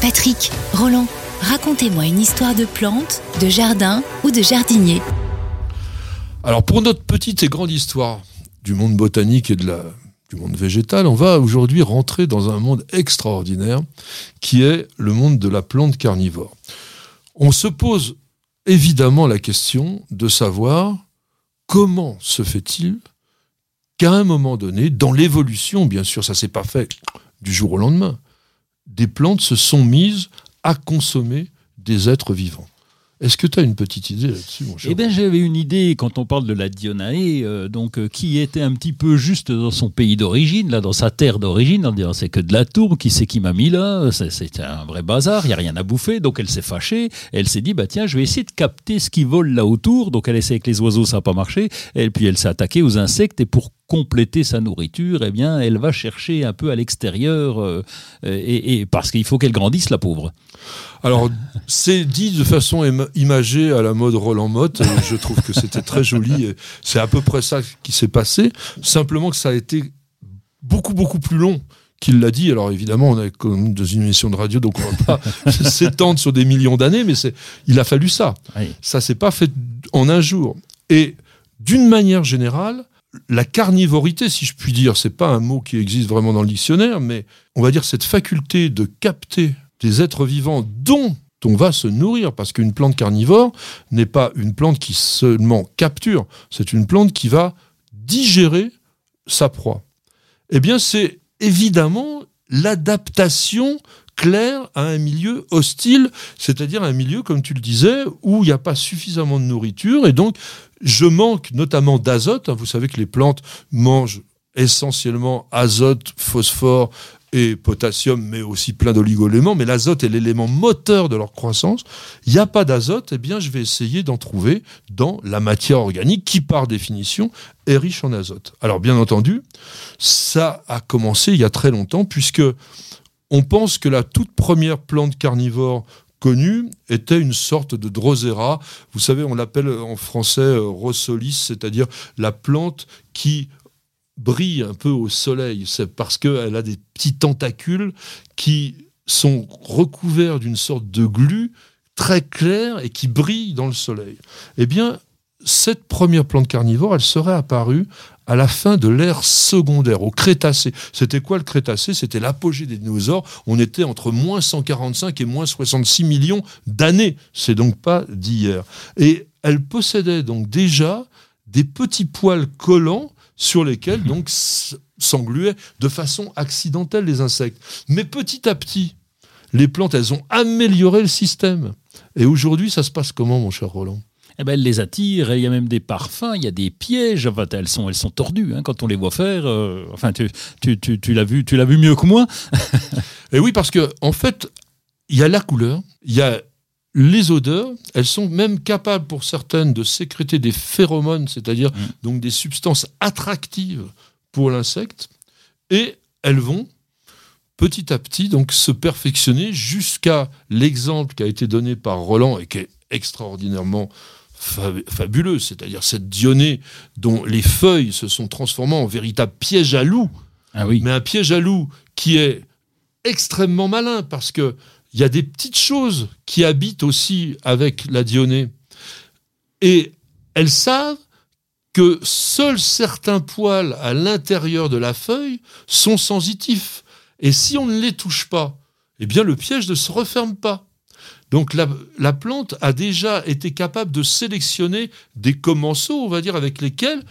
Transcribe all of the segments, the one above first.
Patrick, Roland, racontez-moi une histoire de plante, de jardin ou de jardinier. Alors pour notre petite et grande histoire du monde botanique et du monde végétal, on va aujourd'hui rentrer dans un monde extraordinaire qui est le monde de la plante carnivore. On se pose évidemment la question de savoir comment se fait-il qu'à un moment donné, dans l'évolution, bien sûr, ça s'est pas fait du jour au lendemain, des plantes se sont mises à consommer des êtres vivants. Est-ce que tu as une petite idée là-dessus, mon cher Eh bien, j'avais une idée quand on parle de la Dionae, euh, donc euh, qui était un petit peu juste dans son pays d'origine, là, dans sa terre d'origine, en disant c'est que de la tourbe, qui c'est qui m'a mis là C'était un vrai bazar, il y a rien à bouffer, donc elle s'est fâchée. Elle s'est dit bah tiens, je vais essayer de capter ce qui vole là autour. Donc elle essaie avec les oiseaux, ça n'a pas marché. Et puis elle s'est attaquée aux insectes et pour compléter sa nourriture, eh bien, elle va chercher un peu à l'extérieur, euh, et, parce qu'il faut qu'elle grandisse, la pauvre. Alors, c'est dit de façon imagée à la mode Roland Motte. Je trouve que c'était très joli. C'est à peu près ça qui s'est passé. Simplement que ça a été beaucoup, beaucoup plus long qu'il l'a dit. Alors évidemment, on est comme dans une émission de radio, donc on va pas s'étendre sur des millions d'années, mais c'est, il a fallu ça. Ça s'est pas fait en un jour. Et d'une manière générale, la carnivorité, si je puis dire, c'est pas un mot qui existe vraiment dans le dictionnaire, mais on va dire cette faculté de capter des êtres vivants dont on va se nourrir, parce qu'une plante carnivore n'est pas une plante qui seulement capture, c'est une plante qui va digérer sa proie. Eh bien, c'est évidemment l'adaptation claire à un milieu hostile, c'est-à-dire un milieu, comme tu le disais, où il n'y a pas suffisamment de nourriture, et donc je manque notamment d'azote. Vous savez que les plantes mangent essentiellement azote, phosphore et potassium, mais aussi plein d'oligoéléments. Mais l'azote est l'élément moteur de leur croissance. Il n'y a pas d'azote, eh bien, je vais essayer d'en trouver dans la matière organique qui, par définition, est riche en azote. Alors, bien entendu, ça a commencé il y a très longtemps, puisque on pense que la toute première plante carnivore connu était une sorte de drosera. Vous savez, on l'appelle en français euh, rossolis, c'est-à-dire la plante qui brille un peu au soleil. C'est parce qu'elle a des petits tentacules qui sont recouverts d'une sorte de glu très clair et qui brille dans le soleil. Eh bien, cette première plante carnivore, elle serait apparue à la fin de l'ère secondaire, au Crétacé. C'était quoi le Crétacé? C'était l'apogée des dinosaures. On était entre moins 145 et moins 66 millions d'années. C'est donc pas d'hier. Et elle possédait donc déjà des petits poils collants sur lesquels donc s'engluaient de façon accidentelle les insectes. Mais petit à petit, les plantes, elles ont amélioré le système. Et aujourd'hui, ça se passe comment, mon cher Roland? Eh ben, elle les attire, il y a même des parfums, il y a des pièges, enfin, elles, sont, elles sont tordues hein, quand on les voit faire. Euh, enfin, tu, tu, tu, tu l'as vu, tu l'as vu mieux que moi. Et oui, parce que en fait, il y a la couleur, il y a les odeurs, elles sont même capables pour certaines de sécréter des phéromones, c'est-à-dire mm. donc des substances attractives pour l'insecte, et elles vont petit à petit donc se perfectionner jusqu'à l'exemple qui a été donné par Roland et qui est extraordinairement fabuleux, c'est-à-dire cette dionée dont les feuilles se sont transformées en véritable piège à loup. Ah oui. Mais un piège à loup qui est extrêmement malin parce que il y a des petites choses qui habitent aussi avec la dionée. Et elles savent que seuls certains poils à l'intérieur de la feuille sont sensitifs. Et si on ne les touche pas, eh bien le piège ne se referme pas. Donc la, plante a déjà été capable de sélectionner des commensaux, on va dire, avec lesquels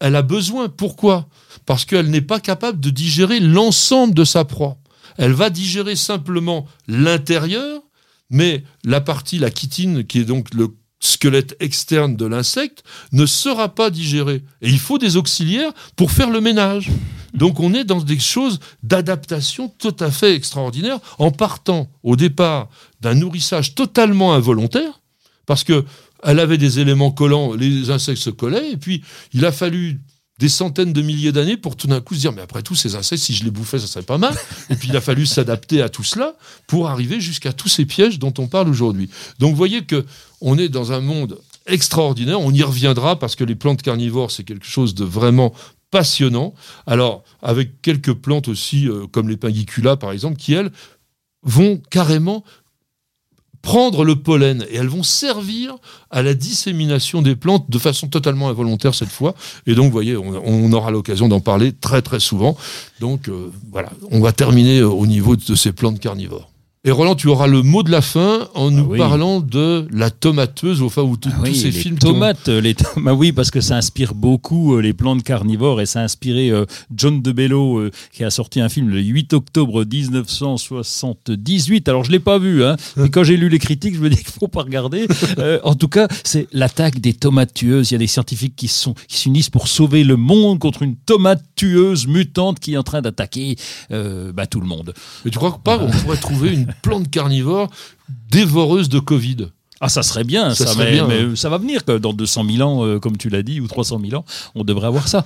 elle a besoin. Pourquoi? Parce qu'elle n'est pas capable de digérer l'ensemble de sa proie. Elle va digérer simplement l'intérieur, mais la partie, la chitine, qui est donc le squelette externe de l'insecte, ne sera pas digérée. Et il faut des auxiliaires pour faire le ménage. Donc on est dans des choses d'adaptation tout à fait extraordinaires en partant au départ d'un nourrissage totalement involontaire, parce que elle avait des éléments collants, les insectes se collaient, et puis il a fallu des centaines de milliers d'années pour tout d'un coup se dire mais après tout ces insectes si je les bouffais ça serait pas mal. Et puis il a fallu s'adapter à tout cela pour arriver jusqu'à tous ces pièges dont on parle aujourd'hui. Donc vous voyez que on est dans un monde extraordinaire. On y reviendra parce que les plantes carnivores c'est quelque chose de vraiment passionnant alors avec quelques plantes aussi euh, comme les pinguicula par exemple qui elles vont carrément prendre le pollen et elles vont servir à la dissémination des plantes de façon totalement involontaire cette fois. Et donc, vous voyez, on, aura l'occasion d'en parler très très souvent. Donc, euh, voilà, on va terminer au niveau de ces plantes carnivores. Et Roland, tu auras le mot de la fin en nous oui. parlant de la tomateuse, enfin, tout- Ah oui, tous ces les films. tomates, les tomates, oui, parce que ça inspire beaucoup euh, les plantes carnivores et ça a inspiré euh, John DeBello euh, qui a sorti un film le 8 octobre 1978. Alors je l'ai pas vu, hein, mais quand j'ai lu les critiques, je me dis qu'il faut pas regarder. Euh, en tout cas, c'est l'attaque des tomates tueuses. Il y a des scientifiques qui sont qui s'unissent pour sauver le monde contre une tomate tueuse mutante qui est en train d'attaquer euh, bah, tout le monde. Mais tu crois pas qu'on pourrait trouver une plante carnivore dévoreuse de Covid Ah, ça serait bien, Ça ça, serait mais, bien, mais hein. ça va venir. que Dans 200 000 ans, euh, comme tu l'as dit, ou 300 000 ans, on devrait avoir ça.